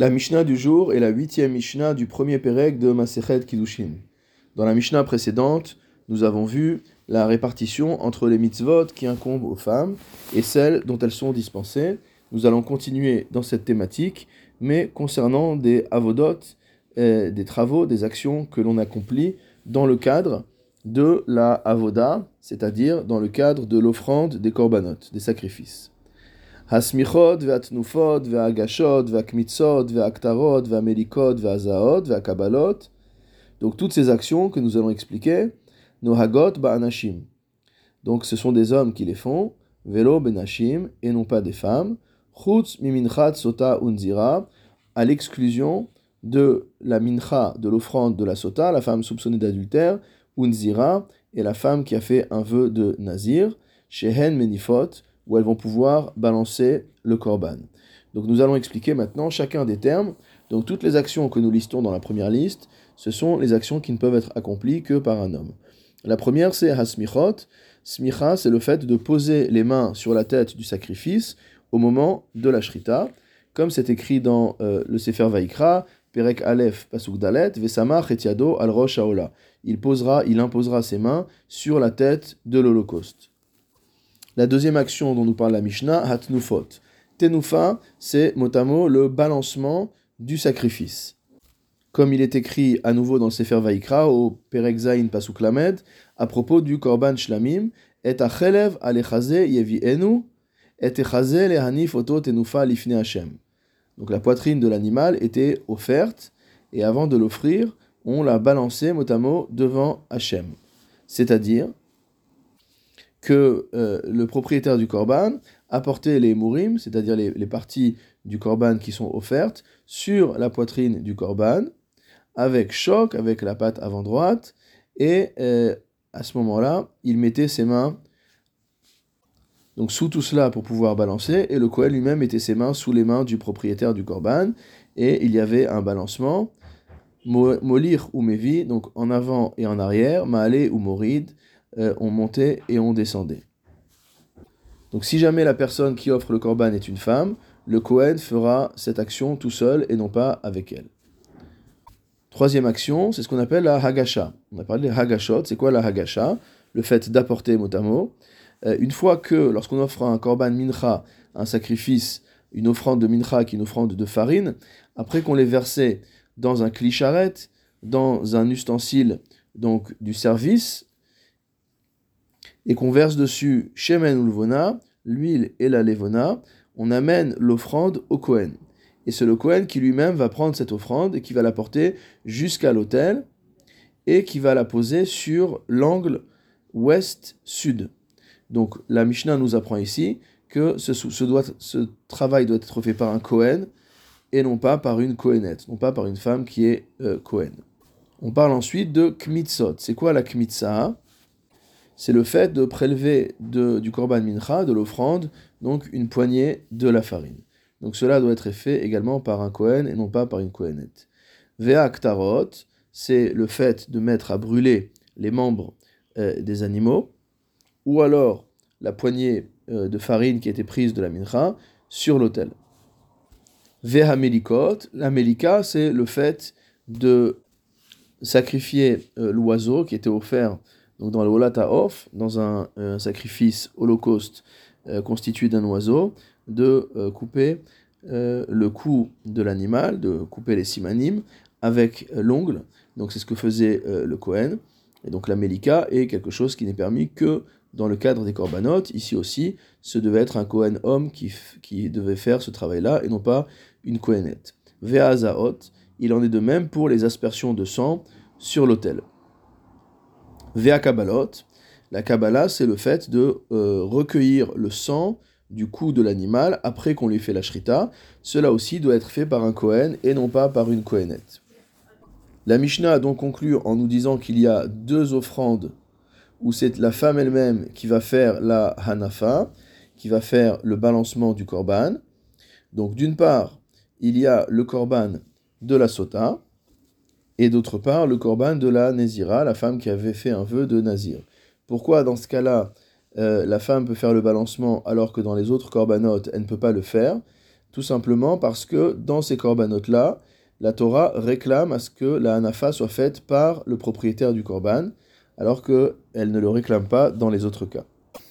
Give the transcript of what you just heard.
La Mishnah du jour est la huitième Mishnah du premier Pérec de Masechet Kiddushin. Dans la Mishnah précédente, nous avons vu la répartition entre les mitzvot qui incombent aux femmes et celles dont elles sont dispensées. Nous allons continuer dans cette thématique, mais concernant des avodot, euh, des travaux, des actions que l'on accomplit dans le cadre de la avoda, c'est-à-dire dans le cadre de l'offrande des korbanot, des sacrifices. Hasmichot, ve'atnufot, ve'agashot, ve'akmitzot, ve'aktarot, ve'amelikot, ve'azaot, ve'akabalot. Donc toutes ces actions que nous allons expliquer, nohagot ba'anashim. Donc ce sont des hommes qui les font, velo benashim, et non pas des femmes. Chutz miminchat sota unzira, à l'exclusion de la mincha, de l'offrande de la sota, la femme soupçonnée d'adultère, unzira, et la femme qui a fait un vœu de nazir, shehen menifot, où elles vont pouvoir balancer le korban. Donc nous allons expliquer maintenant chacun des termes. Donc toutes les actions que nous listons dans la première liste, ce sont les actions qui ne peuvent être accomplies que par un homme. La première, c'est hasmichot. Smicha, c'est le fait de poser les mains sur la tête du sacrifice au moment de la shrita, comme c'est écrit dans euh, le Sefer Vaikra, Perek Aleph Pasuk Dalet, Vesama Chetiado al Rosh Haola. Il posera, il imposera ses mains sur la tête de l'Holocauste. La deuxième action dont nous parle la Mishnah, Hatnufot. Tenufa, c'est mot le balancement du sacrifice. Comme il est écrit à nouveau dans le Sefer Vaikra, au Perek Zain Pasuk Lamed, à propos du Korban Shlamim, et achelev alechaze yevienu, et echaze lehani foto tenufa lifne Hashem. Donc la poitrine de l'animal était offerte, et avant de l'offrir, on l'a balancé mot à mot devant Hachem. C'est-à-dire que euh, le propriétaire du korban apportait les mourim, c'est-à-dire les, parties du korban qui sont offertes, sur la poitrine du korban, avec choc, avec la patte avant droite, et euh, à ce moment-là, il mettait ses mains donc sous tout cela pour pouvoir balancer, et le Kohen lui-même mettait ses mains sous les mains du propriétaire du korban, et il y avait un balancement, molir ou mevi, donc en avant et en arrière, maale ou morid, euh, on montait et on descendait. Donc si jamais la personne qui offre le korban est une femme, le Kohen fera cette action tout seul et non pas avec elle. Troisième action, c'est ce qu'on appelle la hagasha. On a parlé de hagashot. C'est quoi la hagasha? Le fait d'apporter mot à mot. Euh, une fois que, lorsqu'on offre un korban mincha, un sacrifice, une offrande de mincha qui est une offrande de farine, après qu'on l'ait versé dans un clicharet, dans un ustensile donc du service, et qu'on verse dessus shemen ou levona, l'huile et la levona, on amène l'offrande au Kohen. Et c'est le Kohen qui lui-même va prendre cette offrande et qui va la porter jusqu'à l'autel et qui va la poser sur l'angle ouest-sud. Donc la Mishnah nous apprend ici que ce, ce, travail doit être fait par un Kohen et non pas par une Kohenette, non pas par une femme qui est euh, Kohen. On parle ensuite de Kmitzot. C'est quoi la Kmitza c'est le fait de prélever du korban mincha, de l'offrande, donc une poignée de la farine. Donc cela doit être fait également par un Kohen et non pas par une Kohenette. Vea c'est le fait de mettre à brûler les membres euh, des animaux, ou alors la poignée euh, de farine qui a été prise de la mincha sur l'autel. Veha melikot, la melika, c'est le fait de sacrifier euh, l'oiseau qui était offert donc dans le Olata dans un, sacrifice holocauste euh, constitué d'un oiseau, de euh, couper euh, le cou de l'animal, de couper les simanim avec l'ongle. Donc c'est ce que faisait le Kohen. Et donc la Melika est quelque chose qui n'est permis que dans le cadre des corbanotes. Ici aussi, ce devait être un Kohen homme qui, devait faire ce travail-là et non pas une Kohenette. Ve'azaot, il en est de même pour les aspersions de sang sur l'autel. Kabbalot, la Kabbalah, c'est le fait de euh, recueillir le sang du cou de l'animal après qu'on lui fait la shrita. Cela aussi doit être fait par un Kohen et non pas par une Kohenette. La Mishnah a donc conclu en nous disant qu'il y a deux offrandes où c'est la femme elle-même qui va faire la Hanafa, qui va faire le balancement du korban. Donc d'une part, il y a le korban de la sota, et d'autre part le corban de la Nézira, la femme qui avait fait un vœu de Nazir. Pourquoi dans ce cas-là, euh, la femme peut faire le balancement alors que dans les autres corbanotes, elle ne peut pas le faire? Tout simplement parce que dans ces corbanotes-là, la Torah réclame à ce que la hanafa soit faite par le propriétaire du corban, alors qu'elle ne le réclame pas dans les autres cas.